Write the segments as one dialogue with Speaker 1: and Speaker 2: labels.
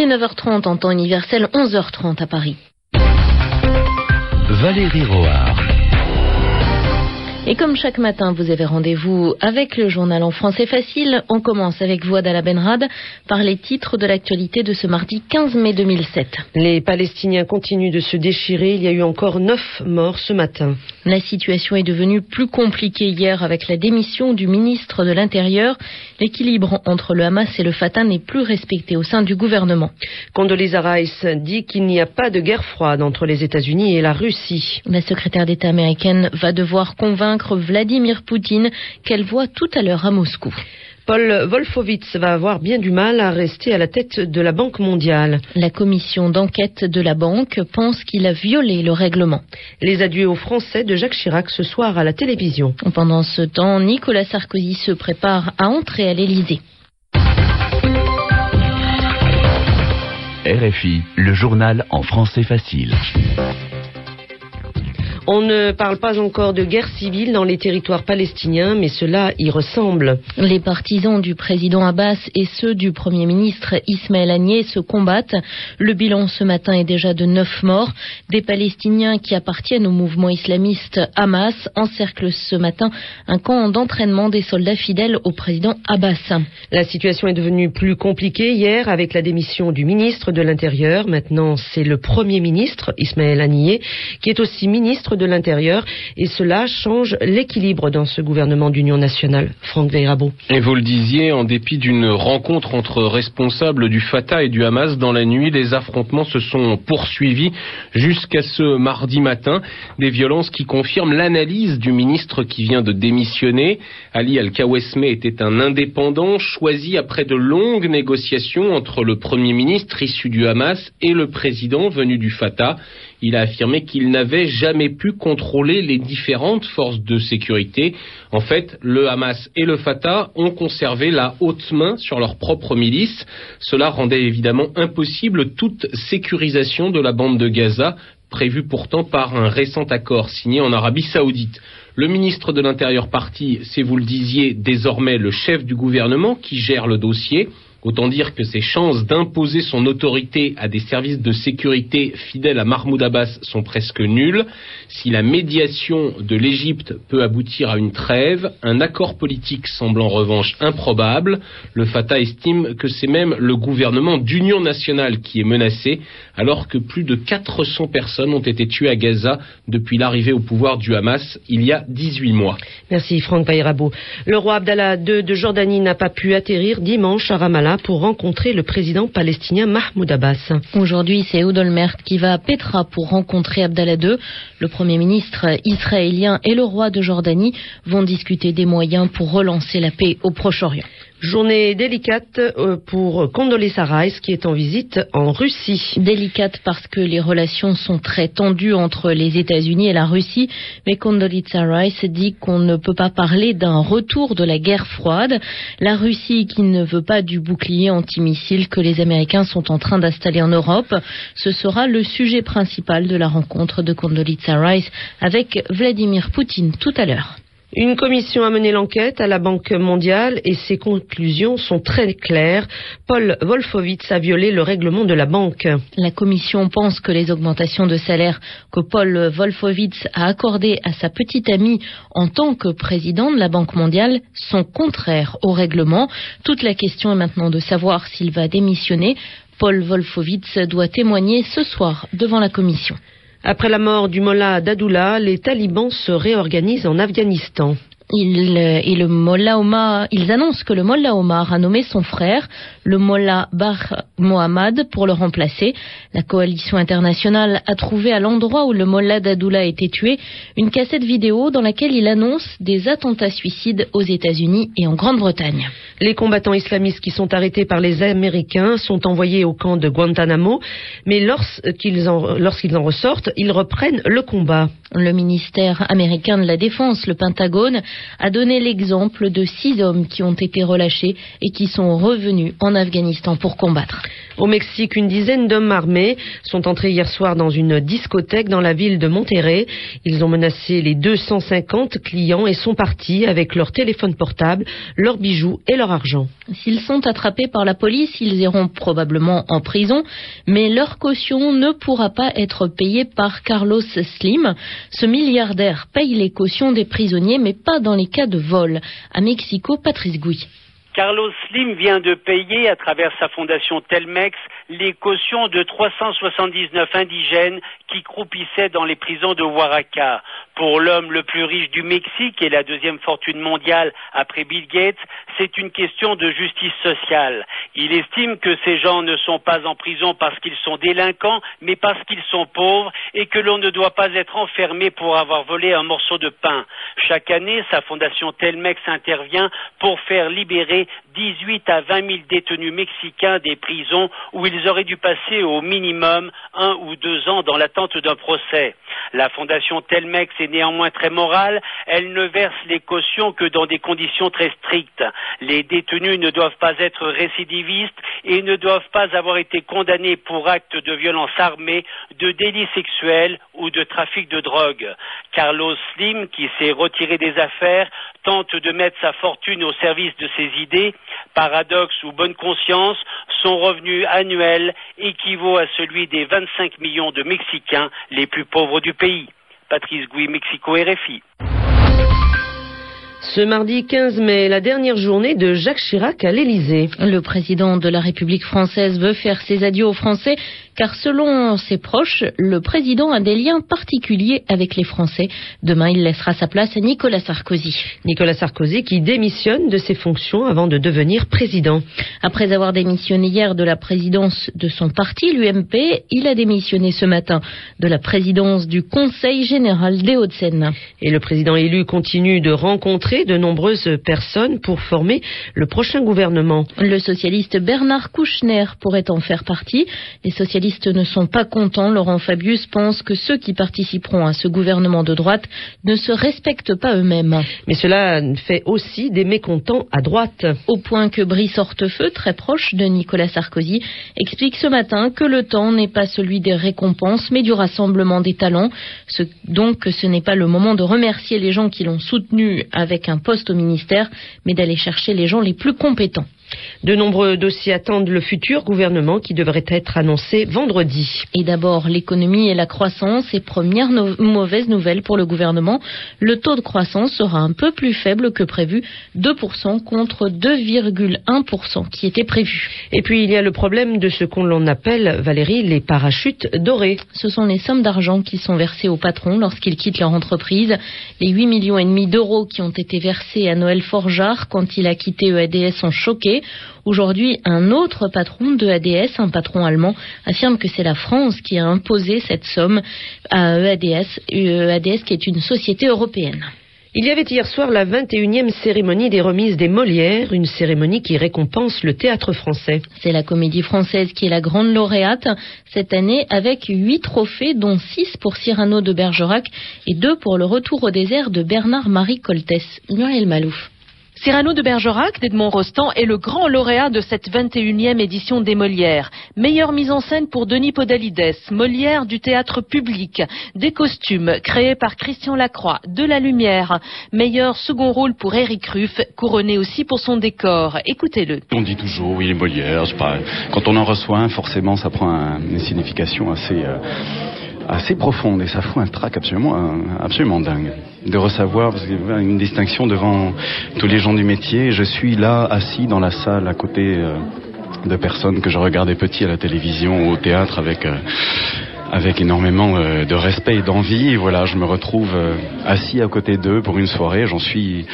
Speaker 1: Il est 9h30 en temps universel, 11h30 à Paris.
Speaker 2: Valérie Roard.
Speaker 1: Et comme chaque matin, vous avez rendez-vous avec le journal en français facile, on commence avec Voix la Benrad par les titres de l'actualité de ce mardi 15 mai 2007.
Speaker 3: Les Palestiniens continuent de se déchirer. Il y a eu encore neuf morts ce matin.
Speaker 1: La situation est devenue plus compliquée hier avec la démission du ministre de l'Intérieur. L'équilibre entre le Hamas et le Fatah n'est plus respecté au sein du gouvernement.
Speaker 3: Condoleezza Rice dit qu'il n'y a pas de guerre froide entre les États-Unis et la Russie.
Speaker 1: La secrétaire d'État américaine va devoir convaincre Vladimir Poutine qu'elle voit tout à l'heure à Moscou.
Speaker 3: Paul Wolfowitz va avoir bien du mal à rester à la tête de la Banque mondiale.
Speaker 1: La commission d'enquête de la banque pense qu'il a violé le règlement.
Speaker 3: Les adieux aux Français de Jacques Chirac ce soir à la télévision.
Speaker 1: Pendant ce temps, Nicolas Sarkozy se prépare à entrer à l'Élysée.
Speaker 2: RFI, le journal en français facile.
Speaker 3: On ne parle pas encore de guerre civile dans les territoires palestiniens, mais cela y ressemble.
Speaker 1: Les partisans du président Abbas et ceux du Premier ministre Ismaël Haniyeh se combattent. Le bilan ce matin est déjà de neuf morts. Des Palestiniens qui appartiennent au mouvement islamiste Hamas encerclent ce matin un camp d'entraînement des soldats fidèles au président Abbas.
Speaker 3: La situation est devenue plus compliquée hier avec la démission du ministre de l'Intérieur. Maintenant, c'est le Premier ministre Ismaël Haniyeh qui est aussi ministre de l'Intérieur et cela change l'équilibre dans ce gouvernement d'union nationale. Franck Veirabo.
Speaker 4: Et vous le disiez, en dépit d'une rencontre entre responsables du Fatah et du Hamas dans la nuit, les affrontements se sont poursuivis jusqu'à ce mardi matin. Des violences qui confirment l'analyse du ministre qui vient de démissionner. Ali Al-Kawesme était un indépendant choisi après de longues négociations entre le Premier ministre issu du Hamas et le président venu du Fatah. Il a affirmé qu'il n'avait jamais pu contrôler les différentes forces de sécurité. En fait, le Hamas et le Fatah ont conservé la haute main sur leur propre milice. Cela rendait évidemment impossible toute sécurisation de la bande de Gaza, prévue pourtant par un récent accord signé en Arabie saoudite. Le ministre de l'Intérieur parti, c'est vous le disiez, désormais le chef du gouvernement qui gère le dossier. Autant dire que ses chances d'imposer son autorité à des services de sécurité fidèles à Mahmoud Abbas sont presque nulles. Si la médiation de l'Égypte peut aboutir à une trêve, un accord politique semble en revanche improbable. Le Fatah estime que c'est même le gouvernement d'union nationale qui est menacé, alors que plus de 400 personnes ont été tuées à Gaza depuis l'arrivée au pouvoir du Hamas il y a 18 mois.
Speaker 3: Merci Franck Bayrabo. Le roi Abdallah II de Jordanie n'a pas pu atterrir dimanche à Ramallah pour rencontrer le président palestinien Mahmoud Abbas.
Speaker 1: Aujourd'hui, c'est Oudolmert qui va à Petra pour rencontrer Abdallah II. Le Premier ministre israélien et le roi de Jordanie vont discuter des moyens pour relancer la paix au Proche-Orient.
Speaker 3: Journée délicate euh, pour Condoleezza Rice qui est en visite en Russie.
Speaker 1: Délicate parce que les relations sont très tendues entre les États-Unis et la Russie, mais Condoleezza Rice dit qu'on ne peut pas parler d'un retour de la guerre froide. La Russie qui ne veut pas du bouclier antimissile que les Américains sont en train d'installer en Europe, ce sera le sujet principal de la rencontre de Condoleezza Rice avec Vladimir Poutine tout à l'heure.
Speaker 3: Une commission a mené l'enquête à la Banque mondiale et ses conclusions sont très claires. Paul Wolfowitz a violé le règlement de la banque.
Speaker 1: La commission pense que les augmentations de salaire que Paul Wolfowitz a accordées à sa petite amie en tant que président de la Banque mondiale sont contraires au règlement. Toute la question est maintenant de savoir s'il va démissionner. Paul Wolfowitz doit témoigner ce soir devant la commission.
Speaker 3: Après la mort du mollah Dadoula, les talibans se réorganisent en Afghanistan.
Speaker 1: Il, et le Mollah Omar, ils annoncent que le Mollah Omar a nommé son frère, le Mollah Bar Mohammad, pour le remplacer. La coalition internationale a trouvé à l'endroit où le Mollah Dadoula a été tué une cassette vidéo dans laquelle il annonce des attentats suicides aux États-Unis et en Grande-Bretagne.
Speaker 3: Les combattants islamistes qui sont arrêtés par les Américains sont envoyés au camp de Guantanamo, mais lorsqu'ils en, lorsqu'ils en ressortent, ils reprennent le combat.
Speaker 1: Le ministère américain de la Défense, le Pentagone, a donné l'exemple de six hommes qui ont été relâchés et qui sont revenus en Afghanistan pour combattre.
Speaker 3: Au Mexique, une dizaine d'hommes armés sont entrés hier soir dans une discothèque dans la ville de Monterrey. Ils ont menacé les 250 clients et sont partis avec leur téléphone portable, leurs bijoux et leur argent.
Speaker 1: S'ils sont attrapés par la police, ils iront probablement en prison, mais leur caution ne pourra pas être payée par Carlos Slim. Ce milliardaire paye les cautions des prisonniers, mais pas dans les cas de vol. À Mexico, Patrice Gouy.
Speaker 5: Carlos Slim vient de payer à travers sa fondation Telmex les cautions de 379 indigènes qui croupissaient dans les prisons de Oaxaca. Pour l'homme le plus riche du Mexique et la deuxième fortune mondiale après Bill Gates, c'est une question de justice sociale. Il estime que ces gens ne sont pas en prison parce qu'ils sont délinquants, mais parce qu'ils sont pauvres et que l'on ne doit pas être enfermé pour avoir volé un morceau de pain. Chaque année, sa fondation Telmex intervient pour faire libérer 18 à 20 000 détenus mexicains des prisons où auraient dû passer au minimum un ou deux ans dans l'attente d'un procès. La fondation Telmex est néanmoins très morale, elle ne verse les cautions que dans des conditions très strictes. Les détenus ne doivent pas être récidivistes et ne doivent pas avoir été condamnés pour actes de violence armée, de délits sexuels ou de trafic de drogue. Carlos Slim, qui s'est retiré des affaires, tente de mettre sa fortune au service de ses idées. Paradoxe ou bonne conscience, son revenu annuel équivaut à celui des 25 millions de Mexicains les plus pauvres du pays. Patrice Gouy, Mexico RFI.
Speaker 3: Ce mardi 15 mai, la dernière journée de Jacques Chirac à l'Élysée.
Speaker 1: Le président de la République française veut faire ses adieux aux Français car selon ses proches, le président a des liens particuliers avec les Français. Demain, il laissera sa place à Nicolas Sarkozy.
Speaker 3: Nicolas Sarkozy qui démissionne de ses fonctions avant de devenir président.
Speaker 1: Après avoir démissionné hier de la présidence de son parti, l'UMP, il a démissionné ce matin de la présidence du Conseil général des Hauts-de-Seine.
Speaker 3: Et le président élu continue de rencontrer de nombreuses personnes pour former le prochain gouvernement.
Speaker 1: Le socialiste Bernard Kouchner pourrait en faire partie. Les socialistes ne sont pas contents. Laurent Fabius pense que ceux qui participeront à ce gouvernement de droite ne se respectent pas eux-mêmes.
Speaker 3: Mais cela fait aussi des mécontents à droite.
Speaker 1: Au point que Brice Hortefeux, très proche de Nicolas Sarkozy, explique ce matin que le temps n'est pas celui des récompenses, mais du rassemblement des talents. donc ce n'est pas le moment de remercier les gens qui l'ont soutenu avec un poste au ministère, mais d'aller chercher les gens les plus compétents.
Speaker 3: De nombreux dossiers attendent le futur gouvernement qui devrait être annoncé vendredi.
Speaker 1: Et d'abord, l'économie et la croissance et première mauvaise nouvelle pour le gouvernement. Le taux de croissance sera un peu plus faible que prévu, 2% contre 2,1% qui était prévu.
Speaker 3: Et puis, il y a le problème de ce qu'on appelle, Valérie, les parachutes dorés.
Speaker 1: Ce sont les sommes d'argent qui sont versées aux patrons lorsqu'ils quittent leur entreprise. Les 8 millions et demi d'euros qui ont été versés à Noël Forgeard quand il a quitté EADS ont Aujourd'hui, un autre patron de ADS, un patron allemand, affirme que c'est la France qui a imposé cette somme à EADS, EADS qui est une société européenne.
Speaker 3: Il y avait hier soir la 21e cérémonie des remises des Molières, une cérémonie qui récompense le théâtre français.
Speaker 1: C'est la comédie française qui est la grande lauréate cette année avec huit trophées, dont six pour Cyrano de Bergerac et deux pour le retour au désert de Bernard-Marie Coltès. Muriel Malouf.
Speaker 6: Cyrano de Bergerac d'Edmond Rostand est le grand lauréat de cette 21e édition des Molières. Meilleure mise en scène pour Denis Podalides, Molière du théâtre public, des costumes créés par Christian Lacroix, de la lumière. Meilleur second rôle pour Eric Ruff, couronné aussi pour son décor. Écoutez-le.
Speaker 7: On dit toujours oui les Molières, quand on en reçoit forcément ça prend une signification assez... Euh, assez profonde et ça fout un trac absolument, absolument dingue. De recevoir une distinction devant tous les gens du métier. Je suis là assis dans la salle à côté euh, de personnes que je regardais petit à la télévision ou au théâtre avec euh, avec énormément euh, de respect et d'envie. Voilà, je me retrouve assis à côté d'eux pour une soirée. J'en suis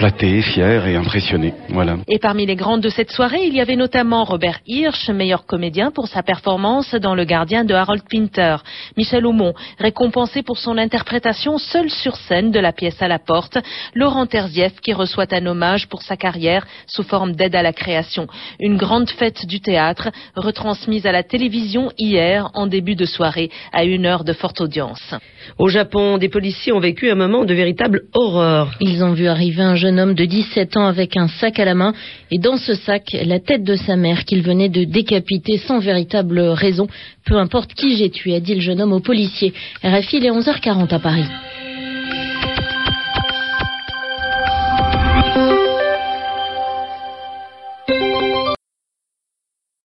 Speaker 7: flatté, fier et impressionné. Voilà.
Speaker 6: Et parmi les grandes de cette soirée, il y avait notamment Robert Hirsch, meilleur comédien pour sa performance dans Le Gardien de Harold Pinter. Michel Aumont, récompensé pour son interprétation seul sur scène de la pièce à la porte. Laurent Terzieff, qui reçoit un hommage pour sa carrière sous forme d'aide à la création. Une grande fête du théâtre, retransmise à la télévision hier en début de soirée à une heure de forte audience.
Speaker 3: Au Japon, des policiers ont vécu un moment de véritable horreur.
Speaker 1: Ils ont vu arriver un jeune homme de 17 ans avec un sac à la main et dans ce sac, la tête de sa mère qu'il venait de décapiter sans véritable raison. Peu importe qui j'ai tué, a dit le jeune homme au policier. RFI, il est 11h40 à Paris.